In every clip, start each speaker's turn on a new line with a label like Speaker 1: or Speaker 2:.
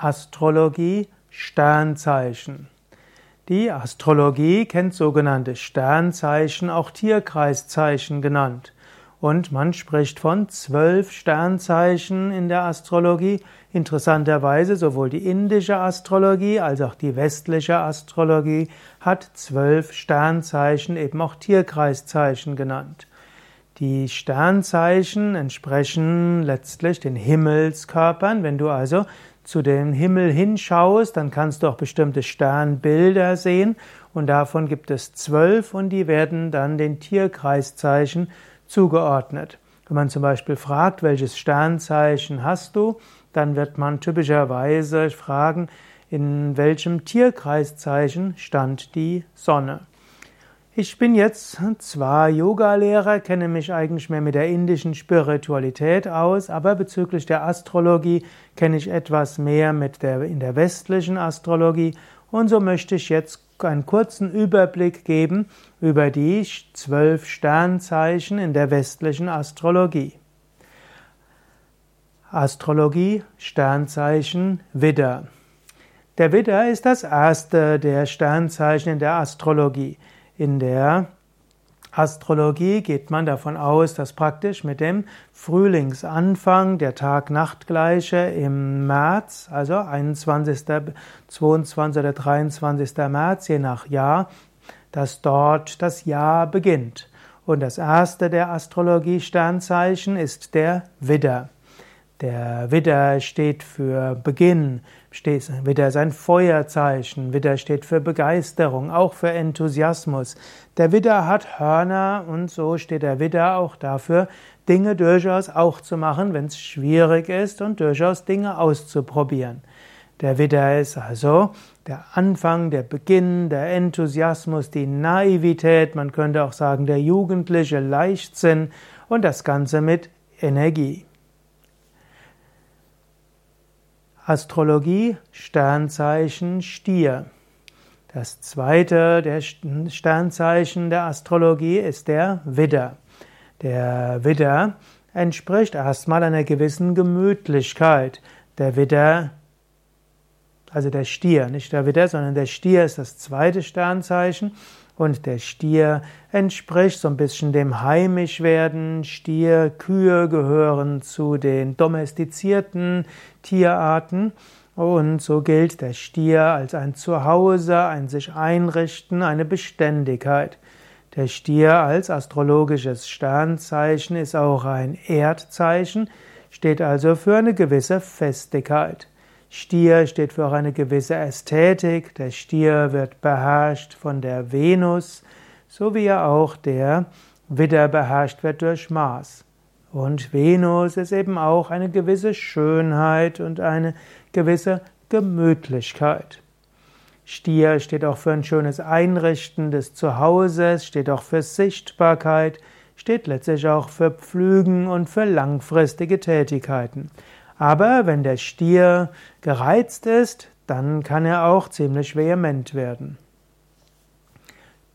Speaker 1: Astrologie Sternzeichen. Die Astrologie kennt sogenannte Sternzeichen, auch Tierkreiszeichen genannt. Und man spricht von zwölf Sternzeichen in der Astrologie. Interessanterweise sowohl die indische Astrologie als auch die westliche Astrologie hat zwölf Sternzeichen, eben auch Tierkreiszeichen genannt. Die Sternzeichen entsprechen letztlich den Himmelskörpern. Wenn du also zu dem Himmel hinschaust, dann kannst du auch bestimmte Sternbilder sehen und davon gibt es zwölf und die werden dann den Tierkreiszeichen zugeordnet. Wenn man zum Beispiel fragt, welches Sternzeichen hast du, dann wird man typischerweise fragen, in welchem Tierkreiszeichen stand die Sonne. Ich bin jetzt zwar Yogalehrer, kenne mich eigentlich mehr mit der indischen Spiritualität aus, aber bezüglich der Astrologie kenne ich etwas mehr mit der, in der westlichen Astrologie und so möchte ich jetzt einen kurzen Überblick geben über die zwölf Sternzeichen in der westlichen Astrologie. Astrologie, Sternzeichen Widder. Der Widder ist das erste der Sternzeichen in der Astrologie. In der Astrologie geht man davon aus, dass praktisch mit dem Frühlingsanfang der Tag-Nacht-Gleiche im März, also 21., 22. oder 23. März, je nach Jahr, dass dort das Jahr beginnt. Und das erste der Astrologie-Sternzeichen ist der Widder. Der Widder steht für Beginn, Widder ist ein Feuerzeichen, Widder steht für Begeisterung, auch für Enthusiasmus. Der Widder hat Hörner und so steht der Widder auch dafür, Dinge durchaus auch zu machen, wenn es schwierig ist und durchaus Dinge auszuprobieren. Der Widder ist also der Anfang, der Beginn, der Enthusiasmus, die Naivität, man könnte auch sagen der jugendliche Leichtsinn und das Ganze mit Energie. Astrologie Sternzeichen Stier. Das zweite der Sternzeichen der Astrologie ist der Widder. Der Widder entspricht erstmal einer gewissen Gemütlichkeit. Der Widder, also der Stier, nicht der Widder, sondern der Stier ist das zweite Sternzeichen und der Stier entspricht so ein bisschen dem Heimischwerden. Stier, Kühe gehören zu den domestizierten Tierarten. Und so gilt der Stier als ein Zuhause, ein sich einrichten, eine Beständigkeit. Der Stier als astrologisches Sternzeichen ist auch ein Erdzeichen, steht also für eine gewisse Festigkeit. Stier steht für eine gewisse Ästhetik. Der Stier wird beherrscht von der Venus, so wie er auch der Widder beherrscht wird durch Mars. Und Venus ist eben auch eine gewisse Schönheit und eine gewisse Gemütlichkeit. Stier steht auch für ein schönes Einrichten des Zuhauses, steht auch für Sichtbarkeit, steht letztlich auch für Pflügen und für langfristige Tätigkeiten. Aber wenn der Stier gereizt ist, dann kann er auch ziemlich vehement werden.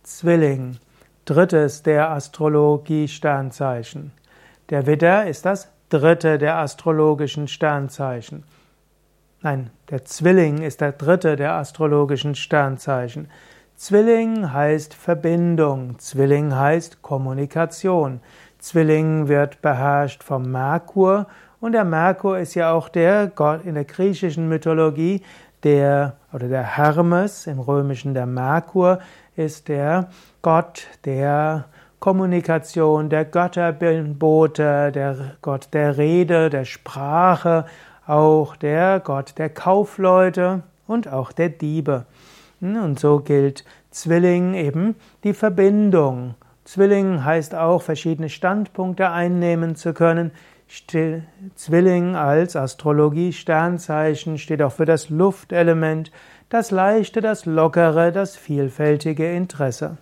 Speaker 1: Zwilling, drittes der Astrologie-Sternzeichen. Der Widder ist das dritte der astrologischen Sternzeichen. Nein, der Zwilling ist der dritte der astrologischen Sternzeichen. Zwilling heißt Verbindung, Zwilling heißt Kommunikation. Zwilling wird beherrscht vom Merkur und der Merkur ist ja auch der Gott in der griechischen Mythologie, der oder der Hermes, im römischen der Merkur, ist der Gott der Kommunikation, der Götterbote, der Gott der Rede, der Sprache, auch der Gott der Kaufleute und auch der Diebe. Und so gilt Zwilling eben die Verbindung. Zwilling heißt auch, verschiedene Standpunkte einnehmen zu können. Zwilling als Astrologie-Sternzeichen steht auch für das Luftelement, das leichte, das lockere, das vielfältige Interesse.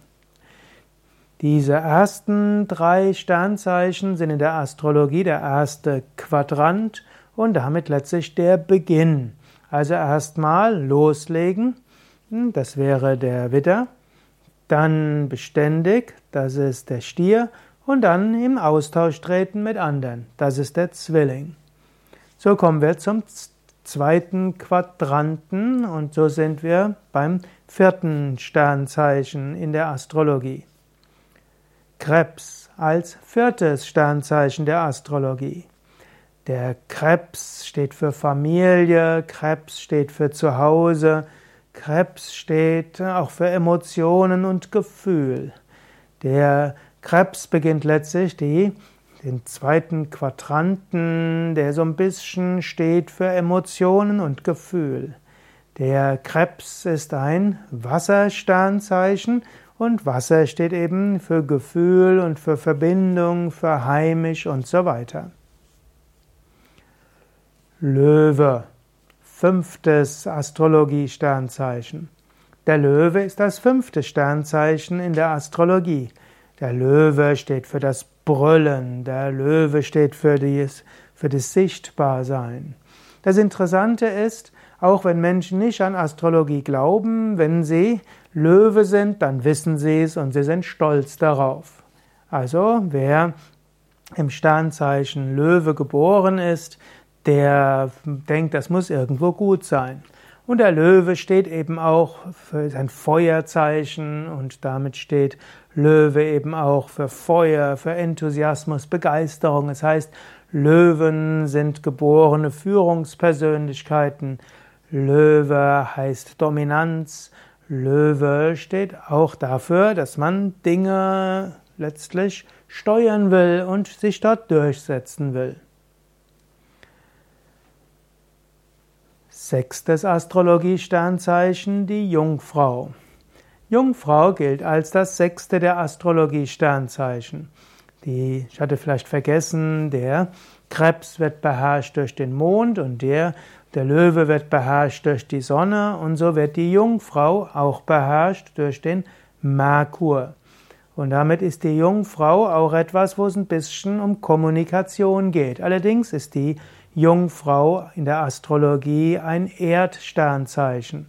Speaker 1: Diese ersten drei Sternzeichen sind in der Astrologie der erste Quadrant und damit letztlich der Beginn. Also erstmal loslegen, das wäre der Widder, dann beständig, das ist der Stier und dann im Austausch treten mit anderen. Das ist der Zwilling. So kommen wir zum zweiten Quadranten und so sind wir beim vierten Sternzeichen in der Astrologie. Krebs als viertes Sternzeichen der Astrologie. Der Krebs steht für Familie, Krebs steht für Zuhause, Krebs steht auch für Emotionen und Gefühl. Der Krebs beginnt letztlich die, den zweiten Quadranten, der so ein bisschen steht für Emotionen und Gefühl. Der Krebs ist ein Wassersternzeichen und Wasser steht eben für Gefühl und für Verbindung, für heimisch und so weiter. Löwe, fünftes Astrologie-Sternzeichen. Der Löwe ist das fünfte Sternzeichen in der Astrologie. Der Löwe steht für das Brüllen, der Löwe steht für, dies, für das Sichtbarsein. Das Interessante ist, auch wenn Menschen nicht an Astrologie glauben, wenn sie Löwe sind, dann wissen sie es und sie sind stolz darauf. Also wer im Sternzeichen Löwe geboren ist, der denkt, das muss irgendwo gut sein. Und der Löwe steht eben auch für sein Feuerzeichen und damit steht Löwe eben auch für Feuer, für Enthusiasmus, Begeisterung. Es heißt, Löwen sind geborene Führungspersönlichkeiten. Löwe heißt Dominanz. Löwe steht auch dafür, dass man Dinge letztlich steuern will und sich dort durchsetzen will. Sechstes Astrologie-Sternzeichen, die Jungfrau. Jungfrau gilt als das sechste der Astrologie-Sternzeichen. Die, ich hatte vielleicht vergessen, der Krebs wird beherrscht durch den Mond und der, der Löwe wird beherrscht durch die Sonne und so wird die Jungfrau auch beherrscht durch den Merkur. Und damit ist die Jungfrau auch etwas, wo es ein bisschen um Kommunikation geht. Allerdings ist die Jungfrau in der Astrologie ein Erdsternzeichen.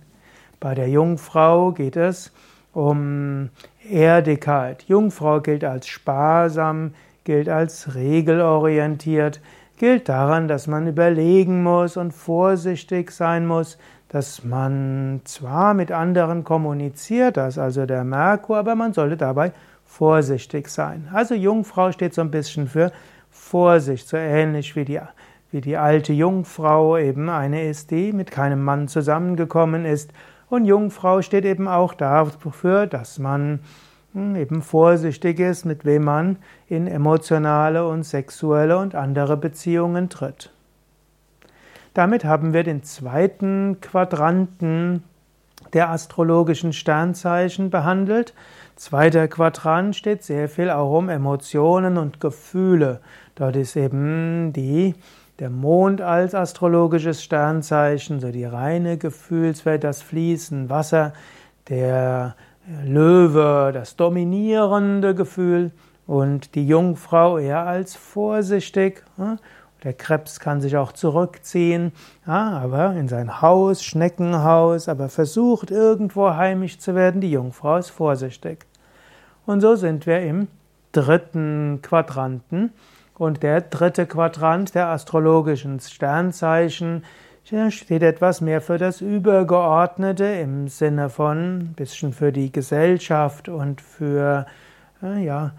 Speaker 1: Bei der Jungfrau geht es um Erdigkeit. Jungfrau gilt als sparsam, gilt als regelorientiert, gilt daran, dass man überlegen muss und vorsichtig sein muss, dass man zwar mit anderen kommuniziert, das also der Merkur, aber man sollte dabei vorsichtig sein. Also Jungfrau steht so ein bisschen für Vorsicht, so ähnlich wie die wie die alte Jungfrau eben eine ist, die mit keinem Mann zusammengekommen ist. Und Jungfrau steht eben auch dafür, dass man hm, eben vorsichtig ist, mit wem man in emotionale und sexuelle und andere Beziehungen tritt. Damit haben wir den zweiten Quadranten der astrologischen Sternzeichen behandelt. Zweiter Quadrant steht sehr viel auch um Emotionen und Gefühle. Dort ist eben die der Mond als astrologisches Sternzeichen, so die reine Gefühlswelt, das Fließen, Wasser, der Löwe, das dominierende Gefühl und die Jungfrau eher als vorsichtig. Der Krebs kann sich auch zurückziehen, aber in sein Haus, Schneckenhaus, aber versucht irgendwo heimisch zu werden. Die Jungfrau ist vorsichtig. Und so sind wir im dritten Quadranten. Und der dritte Quadrant der astrologischen Sternzeichen steht etwas mehr für das Übergeordnete im Sinne von ein bisschen für die Gesellschaft und für äh, ja,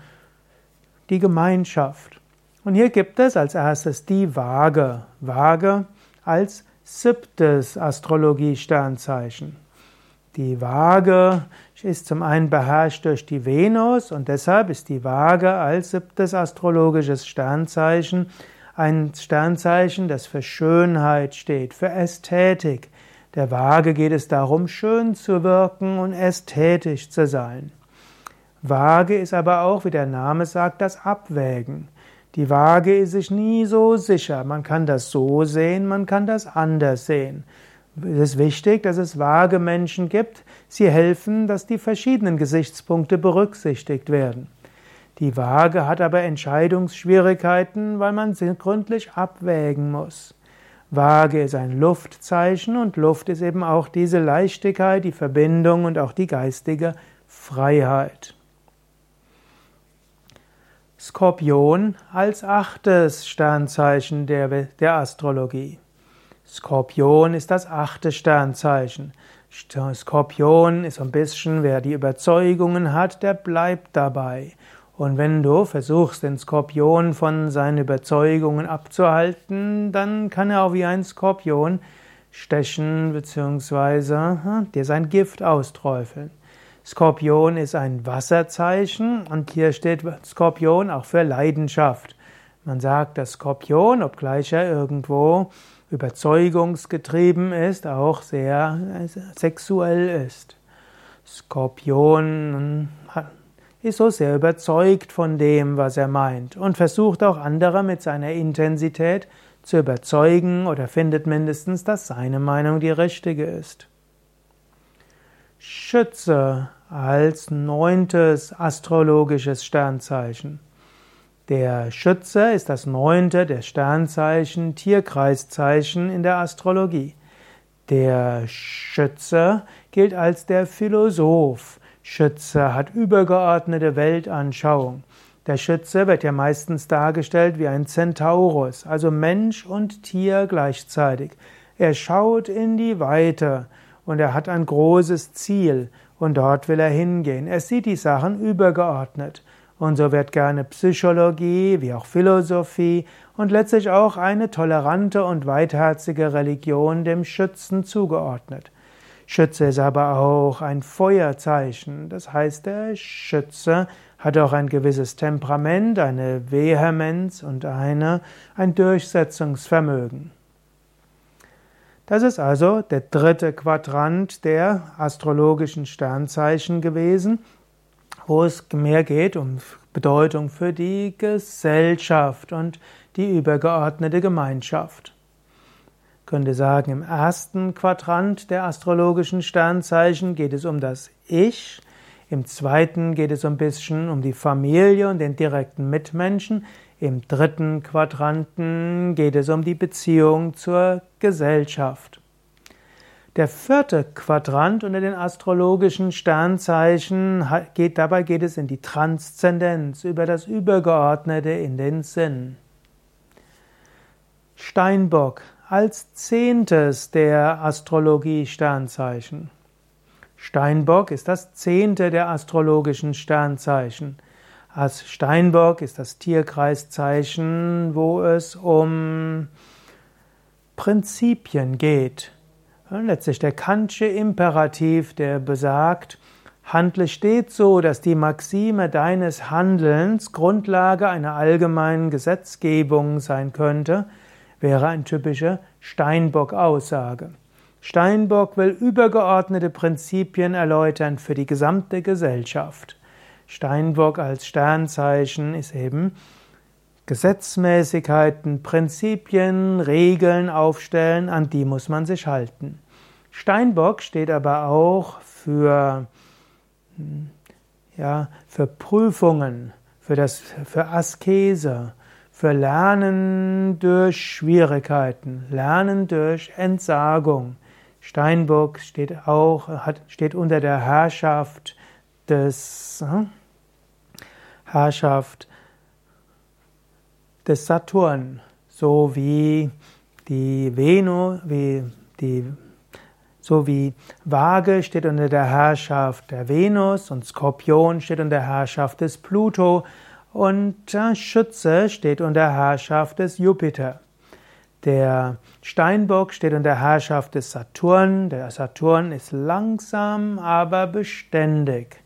Speaker 1: die Gemeinschaft. Und hier gibt es als erstes die Waage. Waage als siebtes Astrologie-Sternzeichen. Die Waage ist zum einen beherrscht durch die Venus und deshalb ist die Waage als siebtes astrologisches Sternzeichen ein Sternzeichen, das für Schönheit steht, für Ästhetik. Der Waage geht es darum, schön zu wirken und ästhetisch zu sein. Waage ist aber auch, wie der Name sagt, das Abwägen. Die Waage ist sich nie so sicher. Man kann das so sehen, man kann das anders sehen. Es ist wichtig, dass es vage Menschen gibt. Sie helfen, dass die verschiedenen Gesichtspunkte berücksichtigt werden. Die Waage hat aber Entscheidungsschwierigkeiten, weil man sie gründlich abwägen muss. Waage ist ein Luftzeichen und Luft ist eben auch diese Leichtigkeit, die Verbindung und auch die geistige Freiheit. Skorpion als achtes Sternzeichen der, der Astrologie. Skorpion ist das achte Sternzeichen. Skorpion ist ein bisschen, wer die Überzeugungen hat, der bleibt dabei. Und wenn du versuchst, den Skorpion von seinen Überzeugungen abzuhalten, dann kann er auch wie ein Skorpion stechen bzw. Dir sein Gift austräufeln. Skorpion ist ein Wasserzeichen und hier steht Skorpion auch für Leidenschaft. Man sagt, dass Skorpion, obgleich er irgendwo überzeugungsgetrieben ist, auch sehr sexuell ist. Skorpion ist so sehr überzeugt von dem, was er meint und versucht auch andere mit seiner Intensität zu überzeugen oder findet mindestens, dass seine Meinung die richtige ist. Schütze als neuntes astrologisches Sternzeichen. Der Schütze ist das neunte der Sternzeichen, Tierkreiszeichen in der Astrologie. Der Schütze gilt als der Philosoph. Schütze hat übergeordnete Weltanschauung. Der Schütze wird ja meistens dargestellt wie ein Centaurus, also Mensch und Tier gleichzeitig. Er schaut in die Weite und er hat ein großes Ziel und dort will er hingehen. Er sieht die Sachen übergeordnet. Und so wird gerne Psychologie wie auch Philosophie und letztlich auch eine tolerante und weitherzige Religion dem Schützen zugeordnet. Schütze ist aber auch ein Feuerzeichen. Das heißt, der Schütze hat auch ein gewisses Temperament, eine Vehemenz und eine, ein Durchsetzungsvermögen. Das ist also der dritte Quadrant der astrologischen Sternzeichen gewesen, wo es mehr geht um Bedeutung für die Gesellschaft und die übergeordnete Gemeinschaft. Ich könnte sagen, im ersten Quadrant der astrologischen Sternzeichen geht es um das Ich, im zweiten geht es ein bisschen um die Familie und den direkten Mitmenschen, im dritten Quadranten geht es um die Beziehung zur Gesellschaft. Der vierte Quadrant unter den astrologischen Sternzeichen geht, dabei geht es in die Transzendenz, über das Übergeordnete in den Sinn. Steinbock als zehntes der Astrologie Sternzeichen. Steinbock ist das zehnte der astrologischen Sternzeichen. Als Steinbock ist das Tierkreiszeichen, wo es um Prinzipien geht. Letztlich der Kantsche Imperativ, der besagt, handle stets so, dass die Maxime deines Handelns Grundlage einer allgemeinen Gesetzgebung sein könnte, wäre eine typische Steinbock-Aussage. Steinbock will übergeordnete Prinzipien erläutern für die gesamte Gesellschaft. Steinbock als Sternzeichen ist eben Gesetzmäßigkeiten, Prinzipien, Regeln aufstellen, an die muss man sich halten. Steinbock steht aber auch für, ja, für Prüfungen, für, das, für Askese, für Lernen durch Schwierigkeiten, Lernen durch Entsagung. Steinbock steht auch, hat, steht unter der Herrschaft des, hm? Herrschaft des Saturn, so wie die Venus, wie die so wie Waage steht unter der Herrschaft der Venus und Skorpion steht unter der Herrschaft des Pluto und Schütze steht unter der Herrschaft des Jupiter. Der Steinbock steht unter der Herrschaft des Saturn. Der Saturn ist langsam, aber beständig.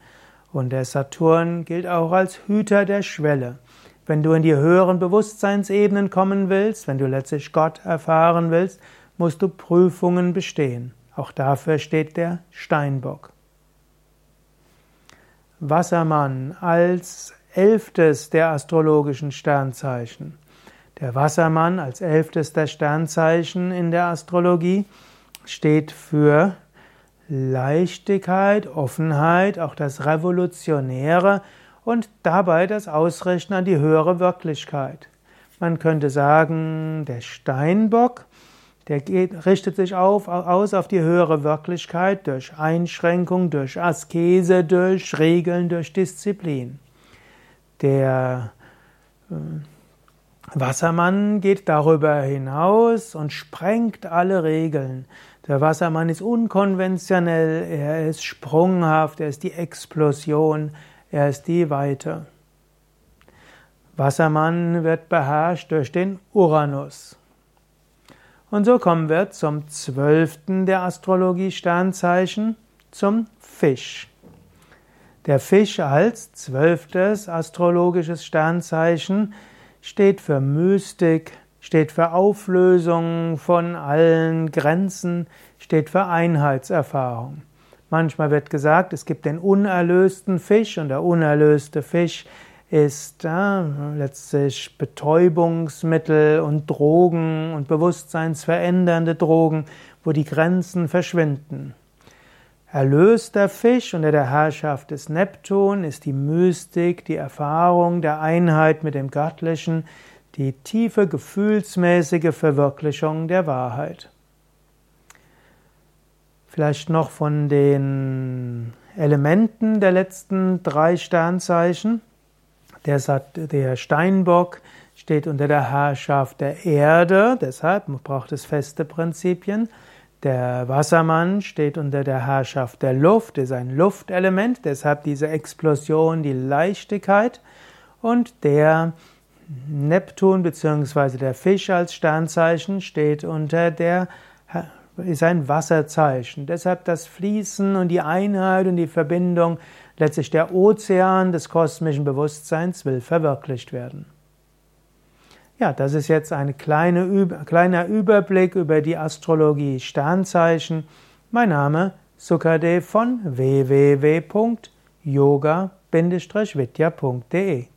Speaker 1: Und der Saturn gilt auch als Hüter der Schwelle. Wenn du in die höheren Bewusstseinsebenen kommen willst, wenn du letztlich Gott erfahren willst, musst du Prüfungen bestehen. Auch dafür steht der Steinbock. Wassermann als elftes der astrologischen Sternzeichen. Der Wassermann als elftes der Sternzeichen in der Astrologie steht für Leichtigkeit, Offenheit, auch das Revolutionäre und dabei das Ausrichten an die höhere Wirklichkeit. Man könnte sagen, der Steinbock, der geht, richtet sich auf, aus auf die höhere Wirklichkeit durch Einschränkung, durch Askese, durch Regeln, durch Disziplin. Der äh, Wassermann geht darüber hinaus und sprengt alle Regeln. Der Wassermann ist unkonventionell, er ist sprunghaft, er ist die Explosion, er ist die Weite. Wassermann wird beherrscht durch den Uranus. Und so kommen wir zum zwölften der Astrologie-Sternzeichen, zum Fisch. Der Fisch als zwölftes astrologisches Sternzeichen steht für Mystik, steht für Auflösung von allen Grenzen, steht für Einheitserfahrung. Manchmal wird gesagt, es gibt den unerlösten Fisch und der unerlöste Fisch ist äh, letztlich Betäubungsmittel und Drogen und bewusstseinsverändernde Drogen, wo die Grenzen verschwinden. Erlöster Fisch unter der Herrschaft des Neptun ist die Mystik, die Erfahrung der Einheit mit dem Göttlichen, die tiefe gefühlsmäßige Verwirklichung der Wahrheit. Vielleicht noch von den Elementen der letzten drei Sternzeichen. Der, der Steinbock steht unter der Herrschaft der Erde, deshalb braucht es feste Prinzipien. Der Wassermann steht unter der Herrschaft der Luft, ist ein Luftelement, deshalb diese Explosion, die Leichtigkeit. Und der Neptun bzw. der Fisch als Sternzeichen steht unter der ist ein Wasserzeichen. Deshalb das Fließen und die Einheit und die Verbindung, letztlich der Ozean des kosmischen Bewusstseins will verwirklicht werden. Ja, das ist jetzt ein kleine, kleiner Überblick über die Astrologie Sternzeichen. Mein Name Sukadev von www.yoga-vidya.de